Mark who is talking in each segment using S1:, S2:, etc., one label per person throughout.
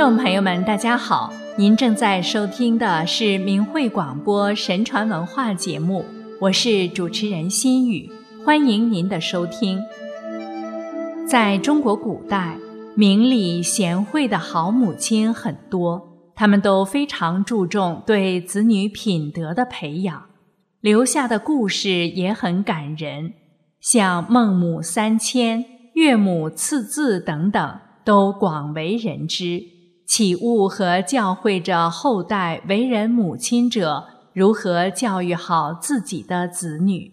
S1: 听众朋友们，大家好！您正在收听的是明慧广播神传文化节目，我是主持人心雨，欢迎您的收听。在中国古代，明理贤惠的好母亲很多，她们都非常注重对子女品德的培养，留下的故事也很感人，像孟母三迁、岳母刺字等等。都广为人知，启悟和教诲着后代为人母亲者如何教育好自己的子女。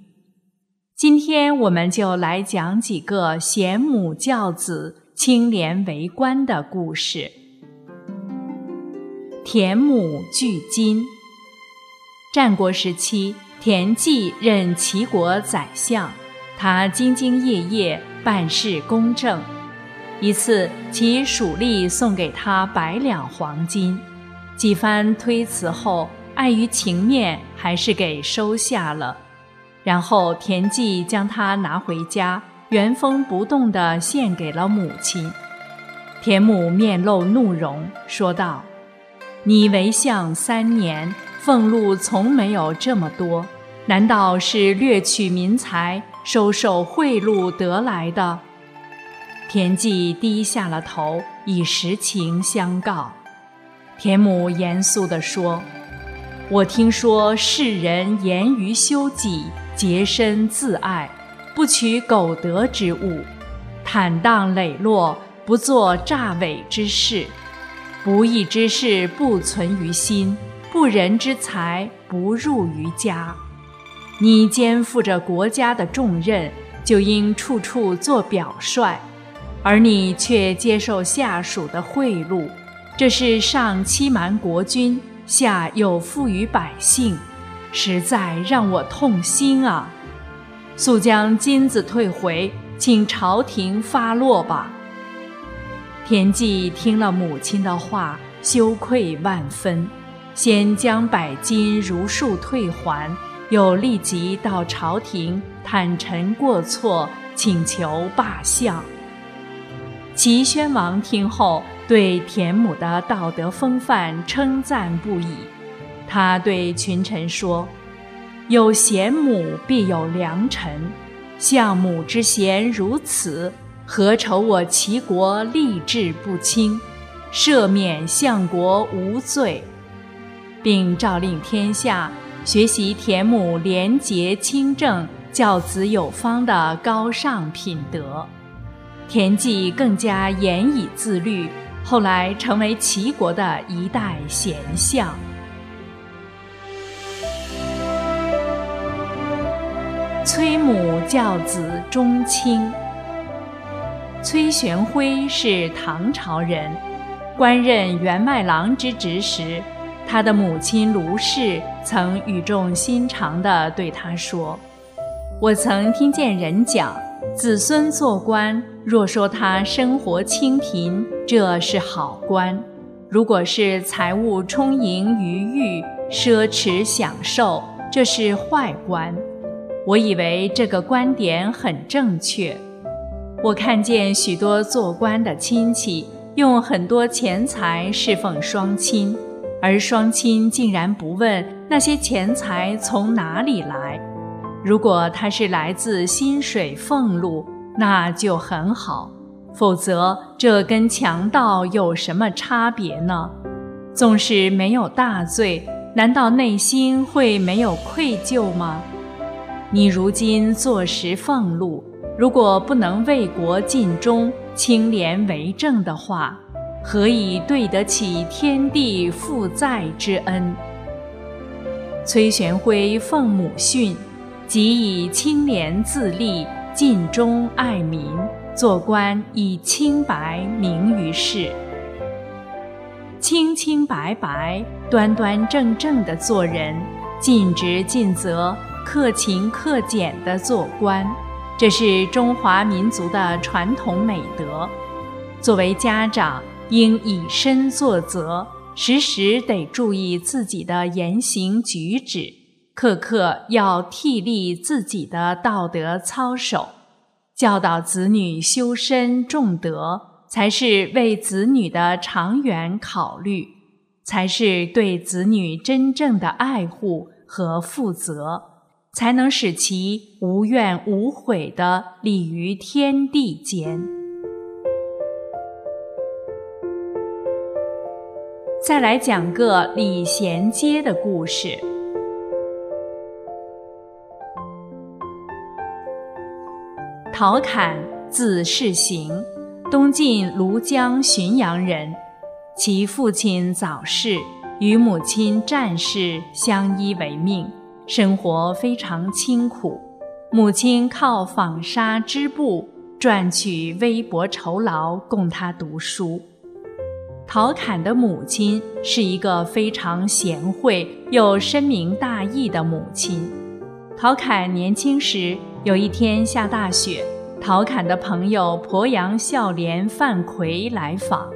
S1: 今天我们就来讲几个贤母教子、清廉为官的故事。田母拒金。战国时期，田忌任齐国宰相，他兢兢业业，办事公正。一次，其属吏送给他百两黄金，几番推辞后，碍于情面，还是给收下了。然后田忌将它拿回家，原封不动地献给了母亲。田母面露怒容，说道：“你为相三年，俸禄从没有这么多，难道是掠取民财、收受贿赂得来的？”田忌低下了头，以实情相告。田母严肃地说：“我听说世人严于修己，洁身自爱，不取苟得之物，坦荡磊落，不做诈伪之事。不义之事不存于心，不仁之财不入于家。你肩负着国家的重任，就应处处做表率。”而你却接受下属的贿赂，这是上欺瞒国君，下又负于百姓，实在让我痛心啊！速将金子退回，请朝廷发落吧。田忌听了母亲的话，羞愧万分，先将百金如数退还，又立即到朝廷坦陈过错，请求罢相。齐宣王听后，对田母的道德风范称赞不已。他对群臣说：“有贤母，必有良臣。相母之贤如此，何愁我齐国吏治不清？赦免相国无罪，并诏令天下学习田母廉洁清正、教子有方的高尚品德。”田忌更加严以自律，后来成为齐国的一代贤相。崔母教子忠亲。崔玄辉是唐朝人，官任员外郎之职时，他的母亲卢氏曾语重心长地对他说：“我曾听见人讲，子孙做官。”若说他生活清贫，这是好官；如果是财物充盈余裕、奢侈享受，这是坏官。我以为这个观点很正确。我看见许多做官的亲戚用很多钱财侍奉双亲，而双亲竟然不问那些钱财从哪里来。如果他是来自薪水俸禄，那就很好，否则这跟强盗有什么差别呢？纵使没有大罪，难道内心会没有愧疚吗？你如今坐实俸禄，如果不能为国尽忠、清廉为政的话，何以对得起天地负债之恩？崔玄辉奉母训，即以清廉自立。尽忠爱民，做官以清白名于世。清清白白、端端正正的做人，尽职尽责、克勤克俭的做官，这是中华民族的传统美德。作为家长，应以身作则，时时得注意自己的言行举止。刻刻要替立自己的道德操守，教导子女修身重德，才是为子女的长远考虑，才是对子女真正的爱护和负责，才能使其无怨无悔的立于天地间。再来讲个礼贤阶的故事。陶侃，字世行。东晋庐江浔阳人，其父亲早逝，与母亲战氏相依为命，生活非常清苦。母亲靠纺纱织布赚取微薄酬劳，供他读书。陶侃的母亲是一个非常贤惠又深明大义的母亲。陶侃年轻时，有一天下大雪。陶侃的朋友鄱阳孝廉范奎来访，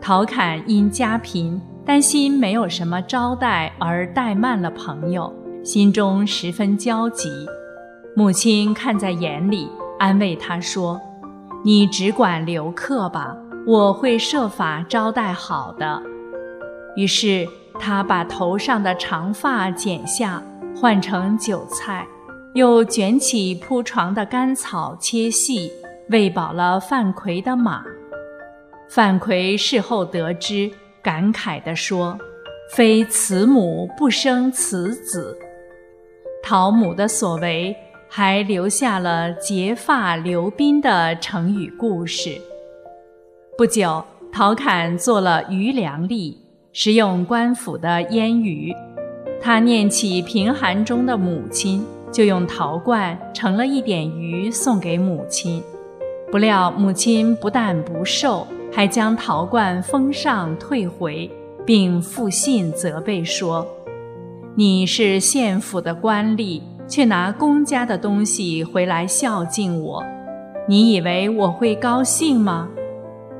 S1: 陶侃因家贫，担心没有什么招待而怠慢了朋友，心中十分焦急。母亲看在眼里，安慰他说：“你只管留客吧，我会设法招待好的。”于是他把头上的长发剪下，换成韭菜。又卷起铺床的干草，切细，喂饱了范奎的马。范奎事后得知，感慨地说：“非慈母不生此子。”陶母的所为，还留下了“结发留宾”的成语故事。不久，陶侃做了余粮吏，食用官府的腌鱼。他念起贫寒中的母亲。就用陶罐盛了一点鱼送给母亲，不料母亲不但不受，还将陶罐封上退回，并复信责备说：“你是县府的官吏，却拿公家的东西回来孝敬我，你以为我会高兴吗？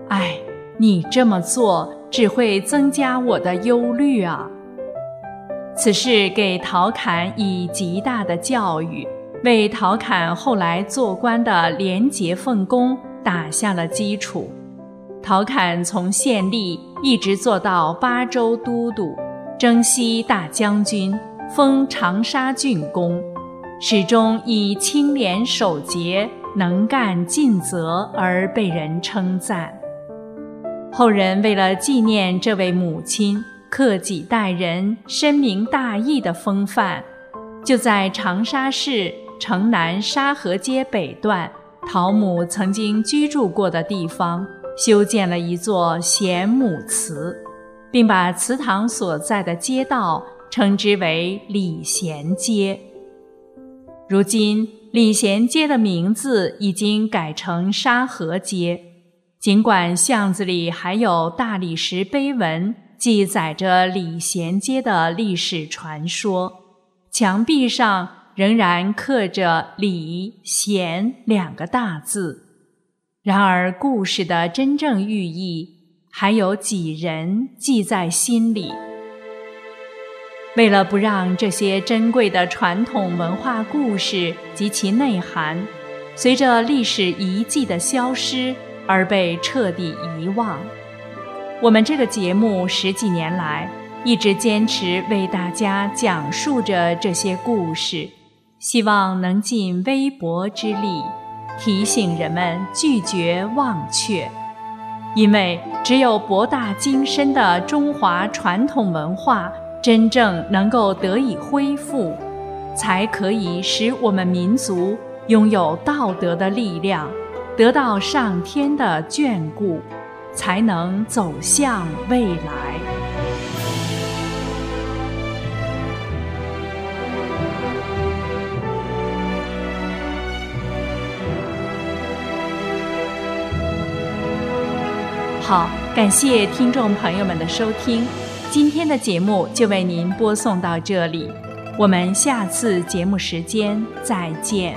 S1: 哎，你这么做只会增加我的忧虑啊！”此事给陶侃以极大的教育，为陶侃后来做官的廉洁奉公打下了基础。陶侃从县吏一直做到巴州都督、征西大将军，封长沙郡公，始终以清廉守节、能干尽责而被人称赞。后人为了纪念这位母亲。克己待人、深明大义的风范，就在长沙市城南沙河街北段陶母曾经居住过的地方，修建了一座贤母祠，并把祠堂所在的街道称之为礼贤街。如今，礼贤街的名字已经改成沙河街，尽管巷子里还有大理石碑文。记载着礼贤街的历史传说，墙壁上仍然刻着“礼贤”两个大字。然而，故事的真正寓意还有几人记在心里？为了不让这些珍贵的传统文化故事及其内涵随着历史遗迹的消失而被彻底遗忘。我们这个节目十几年来一直坚持为大家讲述着这些故事，希望能尽微薄之力提醒人们拒绝忘却，因为只有博大精深的中华传统文化真正能够得以恢复，才可以使我们民族拥有道德的力量，得到上天的眷顾。才能走向未来。好，感谢听众朋友们的收听，今天的节目就为您播送到这里，我们下次节目时间再见。